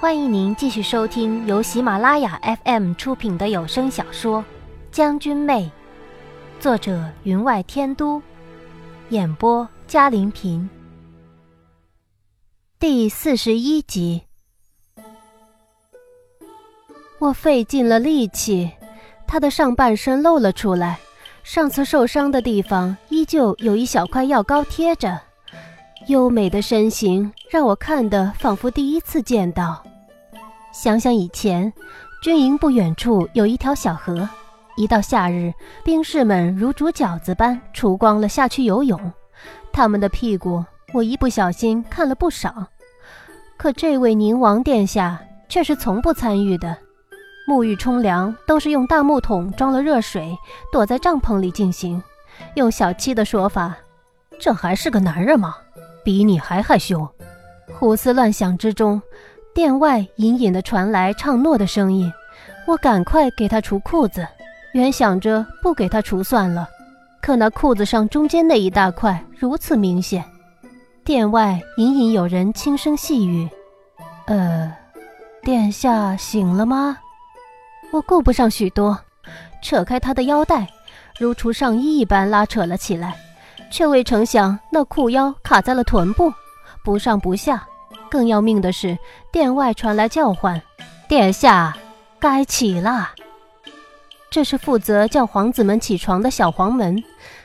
欢迎您继续收听由喜马拉雅 FM 出品的有声小说《将军妹》，作者云外天都，演播嘉玲平。第四十一集，我费尽了力气，他的上半身露了出来，上次受伤的地方依旧有一小块药膏贴着。优美的身形让我看得仿佛第一次见到。想想以前，军营不远处有一条小河，一到夏日，兵士们如煮饺子般除光了下去游泳。他们的屁股，我一不小心看了不少。可这位宁王殿下却是从不参与的，沐浴冲凉都是用大木桶装了热水，躲在帐篷里进行。用小七的说法，这还是个男人吗？比你还害羞。胡思乱想之中，殿外隐隐的传来唱诺的声音。我赶快给他除裤子，原想着不给他除算了，可那裤子上中间那一大块如此明显。殿外隐隐有人轻声细语：“呃，殿下醒了吗？”我顾不上许多，扯开他的腰带，如除上衣一般拉扯了起来。却未成想，那裤腰卡在了臀部，不上不下。更要命的是，殿外传来叫唤：“殿下，该起了。”这是负责叫皇子们起床的小黄门，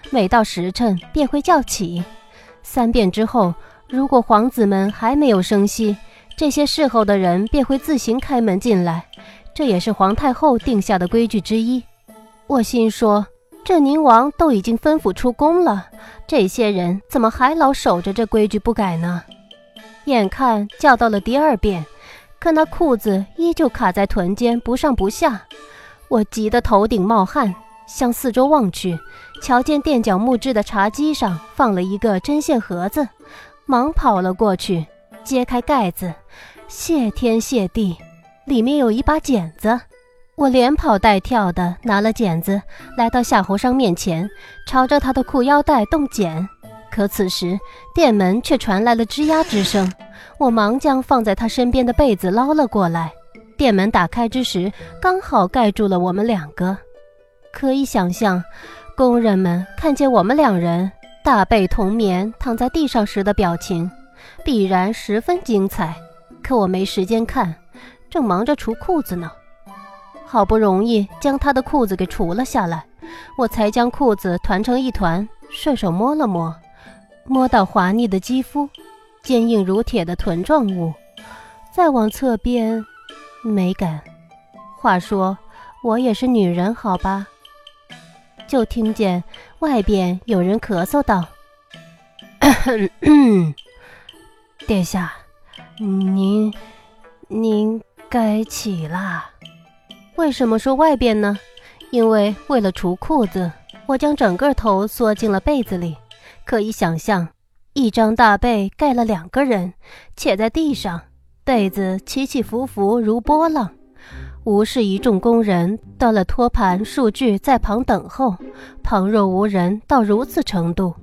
每到时辰便会叫起。三遍之后，如果皇子们还没有声息，这些侍候的人便会自行开门进来。这也是皇太后定下的规矩之一。我心说。这宁王都已经吩咐出宫了，这些人怎么还老守着这规矩不改呢？眼看叫到了第二遍，可那裤子依旧卡在臀间，不上不下。我急得头顶冒汗，向四周望去，瞧见垫脚木质的茶几上放了一个针线盒子，忙跑了过去，揭开盖子，谢天谢地，里面有一把剪子。我连跑带跳的拿了剪子，来到夏侯商面前，朝着他的裤腰带动剪。可此时店门却传来了吱呀之声，我忙将放在他身边的被子捞了过来。店门打开之时，刚好盖住了我们两个。可以想象，工人们看见我们两人大被同眠躺在地上时的表情，必然十分精彩。可我没时间看，正忙着除裤子呢。好不容易将他的裤子给除了下来，我才将裤子团成一团，顺手摸了摸，摸到滑腻的肌肤，坚硬如铁的臀状物，再往侧边，没敢。话说我也是女人，好吧？就听见外边有人咳嗽道：“殿下，您，您该起啦。”为什么说外边呢？因为为了除裤子，我将整个头缩进了被子里。可以想象，一张大被盖了两个人，且在地上，被子起起伏伏如波浪。无视一众工人端了托盘数据在旁等候，旁若无人到如此程度，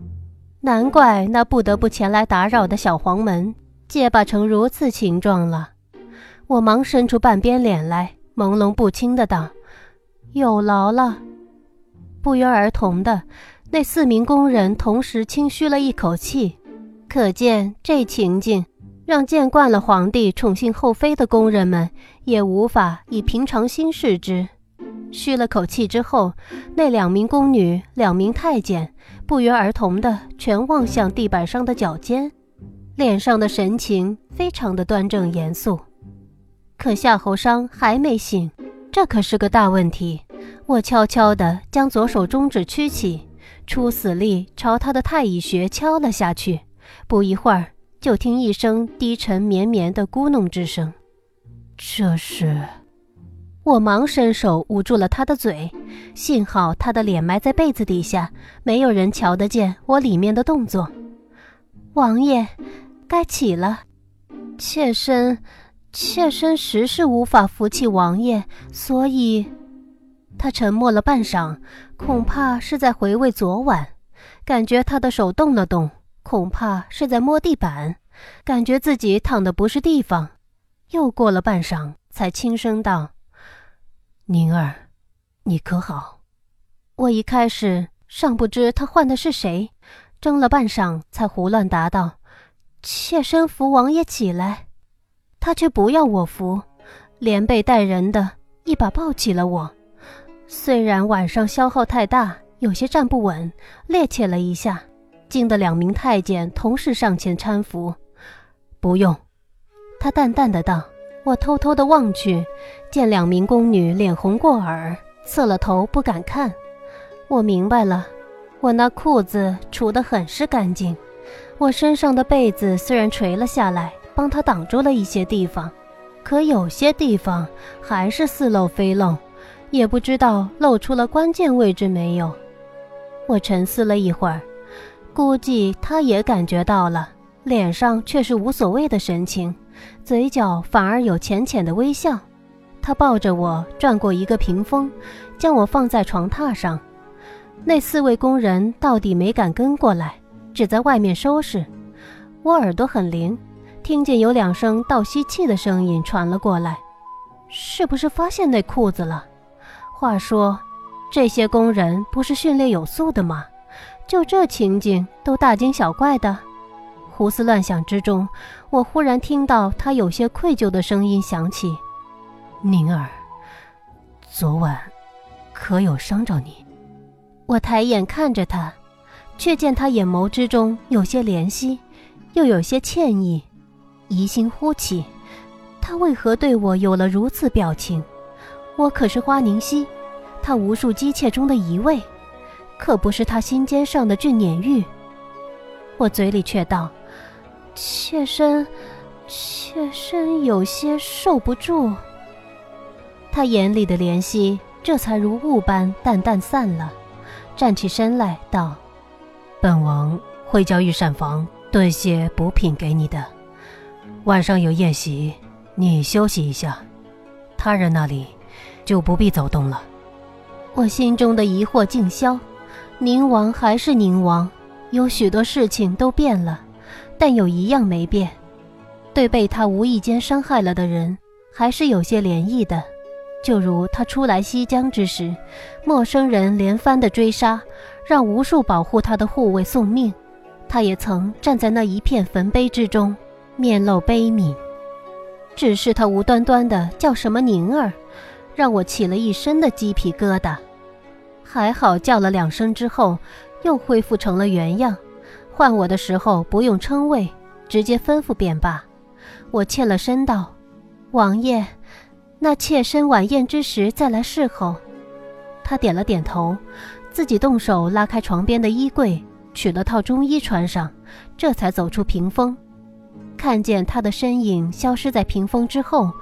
难怪那不得不前来打扰的小黄门结巴成如此形状了。我忙伸出半边脸来。朦胧不清的道：“有劳了。”不约而同的，那四名工人同时轻吁了一口气。可见这情景，让见惯了皇帝宠幸后妃的工人们也无法以平常心视之。吁了口气之后，那两名宫女、两名太监不约而同的全望向地板上的脚尖，脸上的神情非常的端正严肃。可夏侯商还没醒，这可是个大问题。我悄悄地将左手中指屈起，出死力朝他的太乙穴敲了下去。不一会儿，就听一声低沉绵绵的咕哝之声。这是……我忙伸手捂住了他的嘴，幸好他的脸埋在被子底下，没有人瞧得见我里面的动作。王爷，该起了，妾身。妾身实是无法服气王爷，所以，他沉默了半晌，恐怕是在回味昨晚。感觉他的手动了动，恐怕是在摸地板，感觉自己躺的不是地方。又过了半晌，才轻声道：“宁儿，你可好？”我一开始尚不知他唤的是谁，怔了半晌，才胡乱答道：“妾身扶王爷起来。”他却不要我扶，连背带人的一把抱起了我。虽然晚上消耗太大，有些站不稳，趔趄了一下，惊得两名太监同时上前搀扶。不用，他淡淡的道。我偷偷的望去，见两名宫女脸红过耳，侧了头不敢看。我明白了，我那裤子除得很是干净，我身上的被子虽然垂了下来，帮他挡住了一些地方，可有些地方还是似漏非漏。也不知道露出了关键位置没有。我沉思了一会儿，估计他也感觉到了，脸上却是无所谓的神情，嘴角反而有浅浅的微笑。他抱着我转过一个屏风，将我放在床榻上。那四位工人到底没敢跟过来，只在外面收拾。我耳朵很灵，听见有两声倒吸气的声音传了过来，是不是发现那裤子了？话说，这些工人不是训练有素的吗？就这情景都大惊小怪的。胡思乱想之中，我忽然听到他有些愧疚的声音响起：“宁儿，昨晚可有伤着你？”我抬眼看着他，却见他眼眸之中有些怜惜，又有些歉意，疑心忽起，他为何对我有了如此表情？我可是花凝溪，他无数姬妾中的一位，可不是他心尖上的俊撵玉。我嘴里却道：“妾身，妾身有些受不住。”他眼里的怜惜这才如雾般淡淡散了，站起身来道：“本王会叫御膳房炖些补品给你的。晚上有宴席，你休息一下。他人那里。”就不必走动了。我心中的疑惑尽消，宁王还是宁王，有许多事情都变了，但有一样没变，对被他无意间伤害了的人，还是有些怜意的。就如他出来西江之时，陌生人连番的追杀，让无数保护他的护卫送命，他也曾站在那一片坟碑之中，面露悲悯。只是他无端端的叫什么宁儿。让我起了一身的鸡皮疙瘩，还好叫了两声之后，又恢复成了原样。唤我的时候不用称谓，直接吩咐便罢。我欠了身道：“王爷，那妾身晚宴之时再来侍候。”他点了点头，自己动手拉开床边的衣柜，取了套中衣穿上，这才走出屏风。看见他的身影消失在屏风之后，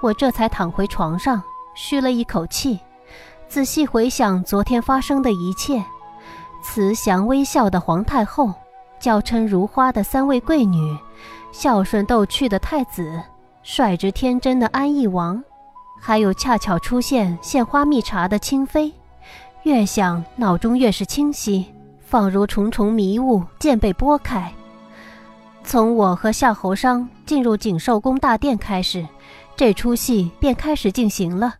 我这才躺回床上。吁了一口气，仔细回想昨天发生的一切，慈祥微笑的皇太后，娇嗔如花的三位贵女，孝顺逗趣的太子，率直天真的安义王，还有恰巧出现献花蜜茶的清妃，越想脑中越是清晰，仿如重重迷雾渐被拨开。从我和夏侯商进入景寿宫大殿开始，这出戏便开始进行了。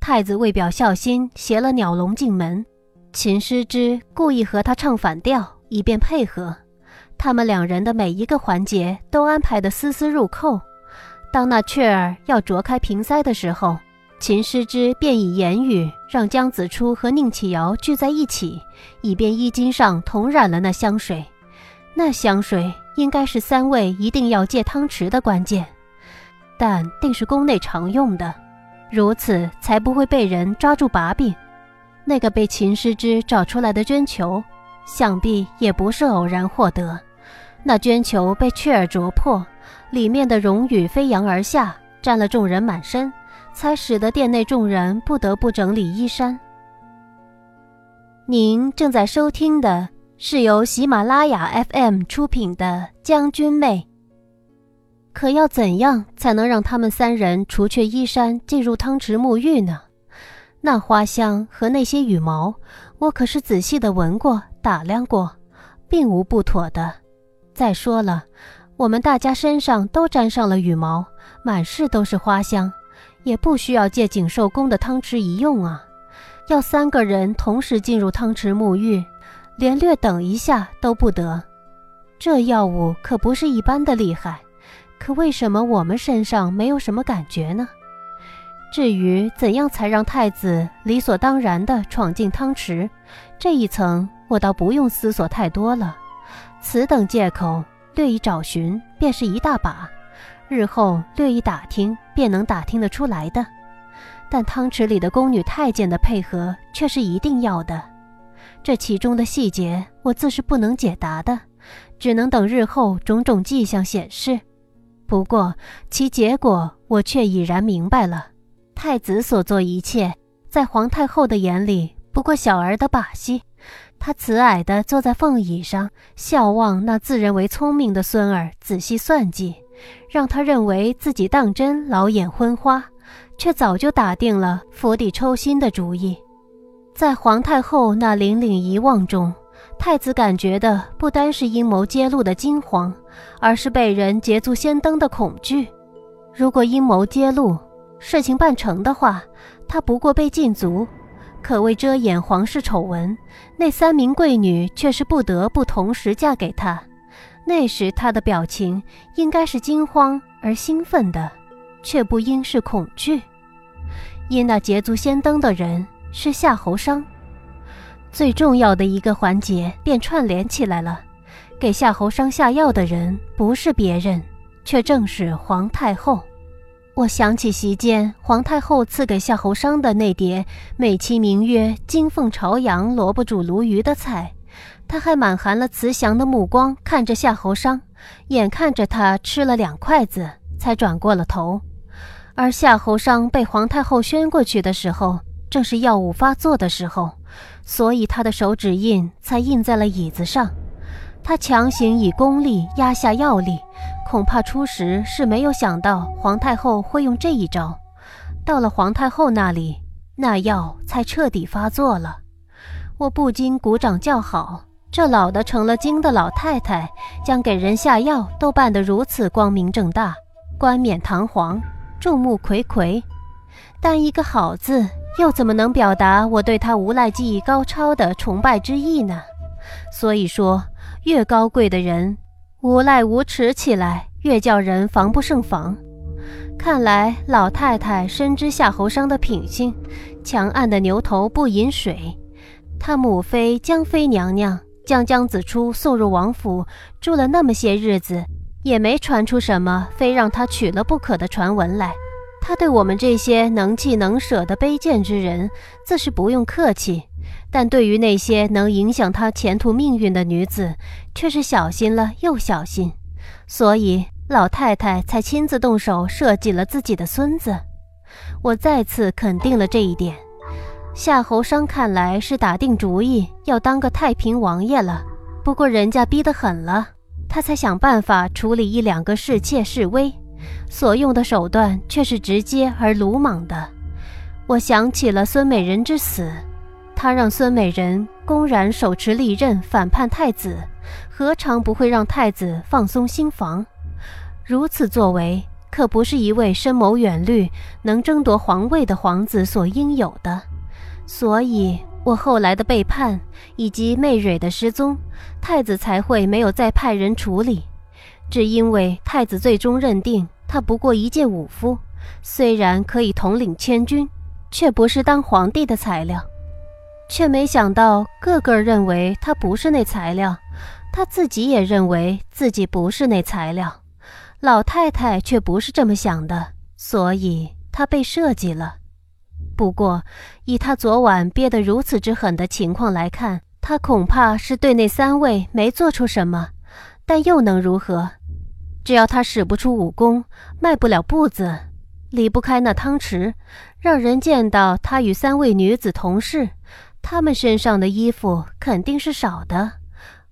太子为表孝心，携了鸟笼进门。秦师之故意和他唱反调，以便配合。他们两人的每一个环节都安排得丝丝入扣。当那雀儿要啄开瓶塞的时候，秦师之便以言语让姜子初和宁启尧聚在一起，以便衣襟上同染了那香水。那香水应该是三位一定要借汤匙的关键，但定是宫内常用的。如此才不会被人抓住把柄。那个被秦师之找出来的绢球，想必也不是偶然获得。那绢球被雀儿啄破，里面的绒羽飞扬而下，沾了众人满身，才使得殿内众人不得不整理衣衫。您正在收听的是由喜马拉雅 FM 出品的《将军妹》。可要怎样才能让他们三人除却衣衫进入汤池沐浴呢？那花香和那些羽毛，我可是仔细的闻过、打量过，并无不妥的。再说了，我们大家身上都沾上了羽毛，满室都是花香，也不需要借景寿宫的汤池一用啊。要三个人同时进入汤池沐浴，连略等一下都不得。这药物可不是一般的厉害，可为什么我们身上没有什么感觉呢？至于怎样才让太子理所当然地闯进汤池，这一层我倒不用思索太多了。此等借口，略一找寻便是一大把，日后略一打听便能打听得出来的。但汤池里的宫女太监的配合却是一定要的，这其中的细节我自是不能解答的，只能等日后种种迹象显示。不过其结果我却已然明白了。太子所做一切，在皇太后的眼里不过小儿的把戏。她慈蔼地坐在凤椅上，笑望那自认为聪明的孙儿仔细算计，让他认为自己当真老眼昏花，却早就打定了釜底抽薪的主意。在皇太后那凛凛遗望中，太子感觉的不单是阴谋揭露的惊慌，而是被人捷足先登的恐惧。如果阴谋揭露，事情办成的话，他不过被禁足，可为遮掩皇室丑闻，那三名贵女却是不得不同时嫁给他。那时他的表情应该是惊慌而兴奋的，却不应是恐惧，因那捷足先登的人是夏侯商。最重要的一个环节便串联起来了，给夏侯商下药的人不是别人，却正是皇太后。我想起席间皇太后赐给夏侯商的那碟美其名曰“金凤朝阳萝卜煮鲈鱼”的菜，他还满含了慈祥的目光看着夏侯商，眼看着他吃了两筷子，才转过了头。而夏侯商被皇太后宣过去的时候，正是药物发作的时候，所以他的手指印才印在了椅子上。他强行以功力压下药力。恐怕初时是没有想到皇太后会用这一招，到了皇太后那里，那药才彻底发作了。我不禁鼓掌叫好，这老的成了精的老太太，将给人下药都办得如此光明正大、冠冕堂皇、众目睽睽。但一个好字，又怎么能表达我对他无赖技艺高超的崇拜之意呢？所以说，越高贵的人。无赖无耻起来，越叫人防不胜防。看来老太太深知夏侯商的品性，强按的牛头不饮水。他母妃江妃娘娘将江子初送入王府，住了那么些日子，也没传出什么非让他娶了不可的传闻来。他对我们这些能气能舍的卑贱之人，自是不用客气。但对于那些能影响他前途命运的女子，却是小心了又小心，所以老太太才亲自动手设计了自己的孙子。我再次肯定了这一点。夏侯商看来是打定主意要当个太平王爷了，不过人家逼得狠了，他才想办法处理一两个侍妾侍卫，所用的手段却是直接而鲁莽的。我想起了孙美人之死。他让孙美人公然手持利刃反叛太子，何尝不会让太子放松心防？如此作为，可不是一位深谋远虑、能争夺皇位的皇子所应有的。所以，我后来的背叛以及媚蕊的失踪，太子才会没有再派人处理，只因为太子最终认定他不过一介武夫，虽然可以统领千军，却不是当皇帝的材料。却没想到，个个认为他不是那材料，他自己也认为自己不是那材料。老太太却不是这么想的，所以她被设计了。不过，以他昨晚憋得如此之狠的情况来看，他恐怕是对那三位没做出什么，但又能如何？只要他使不出武功，迈不了步子，离不开那汤池，让人见到他与三位女子同事。他们身上的衣服肯定是少的，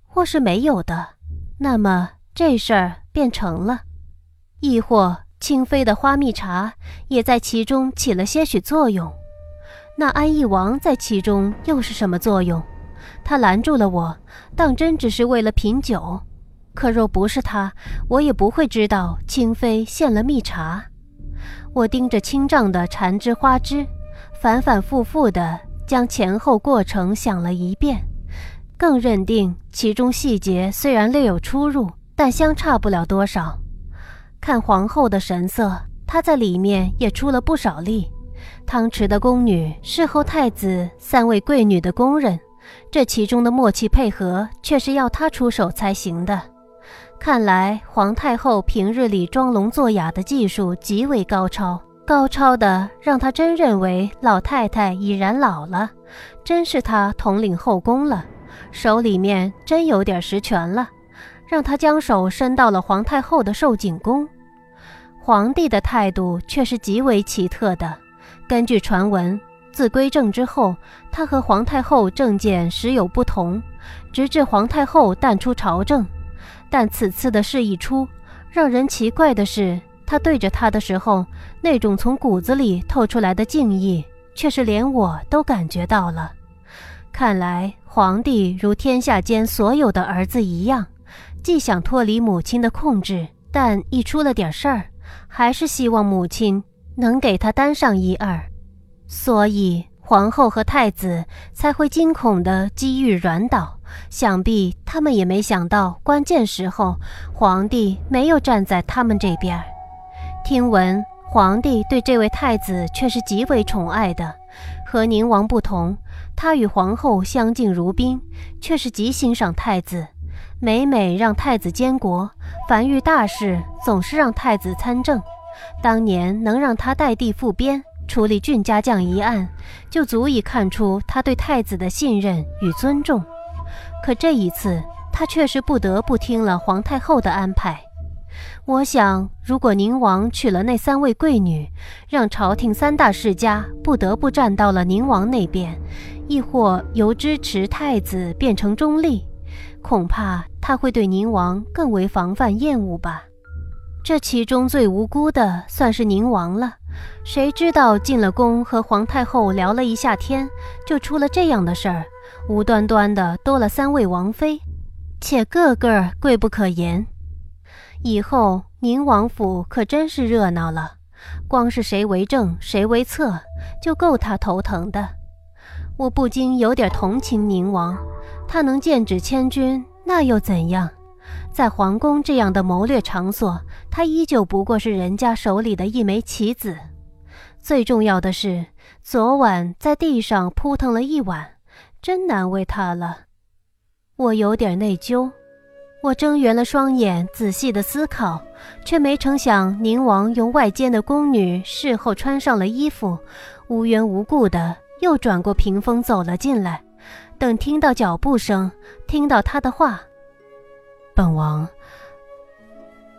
或是没有的，那么这事儿便成了。亦或清妃的花蜜茶也在其中起了些许作用。那安义王在其中又是什么作用？他拦住了我，当真只是为了品酒。可若不是他，我也不会知道清妃献了蜜茶。我盯着青帐的缠枝花枝，反反复复地将前后过程想了一遍，更认定其中细节虽然略有出入，但相差不了多少。看皇后的神色，她在里面也出了不少力。汤池的宫女侍候太子三位贵女的宫人，这其中的默契配合却是要她出手才行的。看来皇太后平日里装聋作哑的技术极为高超，高超的让她真认为老太太已然老了，真是她统领后宫了，手里面真有点实权了，让她将手伸到了皇太后的寿景宫。皇帝的态度却是极为奇特的。根据传闻，自归政之后，他和皇太后政见时有不同，直至皇太后淡出朝政。但此次的事一出，让人奇怪的是，他对着他的时候，那种从骨子里透出来的敬意，却是连我都感觉到了。看来皇帝如天下间所有的儿子一样，既想脱离母亲的控制，但一出了点事儿，还是希望母亲能给他担上一二，所以。皇后和太子才会惊恐的机遇软倒，想必他们也没想到关键时候皇帝没有站在他们这边。听闻皇帝对这位太子却是极为宠爱的，和宁王不同，他与皇后相敬如宾，却是极欣赏太子，每每让太子监国，凡遇大事总是让太子参政。当年能让他代地复边。处理郡家将一案，就足以看出他对太子的信任与尊重。可这一次，他却是不得不听了皇太后的安排。我想，如果宁王娶了那三位贵女，让朝廷三大世家不得不站到了宁王那边，亦或由支持太子变成中立，恐怕他会对宁王更为防范厌恶吧。这其中最无辜的，算是宁王了。谁知道进了宫和皇太后聊了一下天，就出了这样的事儿，无端端的多了三位王妃，且个个贵不可言。以后宁王府可真是热闹了，光是谁为正谁为侧，就够他头疼的。我不禁有点同情宁王，他能剑指千军，那又怎样？在皇宫这样的谋略场所，他依旧不过是人家手里的一枚棋子。最重要的是，昨晚在地上扑腾了一晚，真难为他了。我有点内疚。我睁圆了双眼，仔细的思考，却没成想宁王用外间的宫女侍候穿上了衣服，无缘无故的又转过屏风走了进来。等听到脚步声，听到他的话。本王，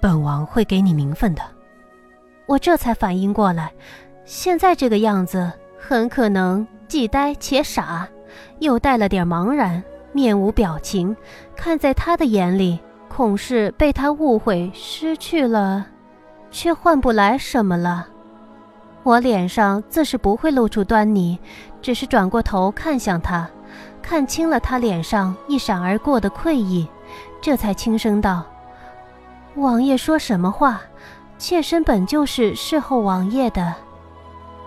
本王会给你名分的。我这才反应过来，现在这个样子很可能既呆且傻，又带了点茫然，面无表情。看在他的眼里，恐是被他误会，失去了，却换不来什么了。我脸上自是不会露出端倪，只是转过头看向他，看清了他脸上一闪而过的愧意。这才轻声道：“王爷说什么话？妾身本就是侍候王爷的。”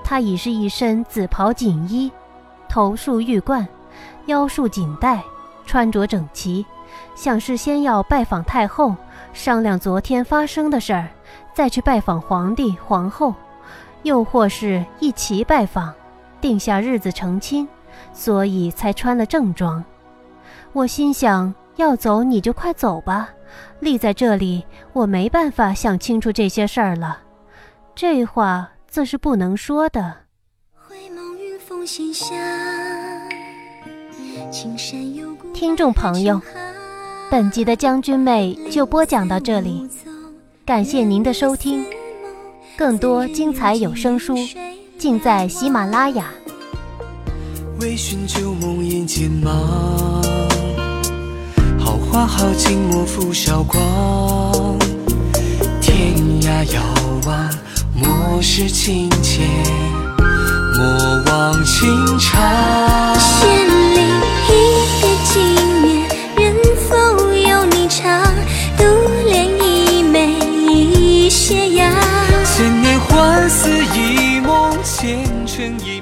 他已是一身紫袍锦衣，头束玉冠，腰束锦带，穿着整齐，像是先要拜访太后，商量昨天发生的事儿，再去拜访皇帝皇后，又或是一齐拜访，定下日子成亲，所以才穿了正装。我心想。要走你就快走吧，立在这里我没办法想清楚这些事儿了。这话自是不能说的。听众朋友，本集的将军妹就播讲到这里，感谢您的收听。更多精彩有声书尽在喜马拉雅。为寻旧梦魇间吗？花好景莫负韶光。天涯遥望，莫失情切，过往情长，仙灵一片寂灭，人走有你裳，独恋一眉一斜阳，千年幻似一梦，前尘已。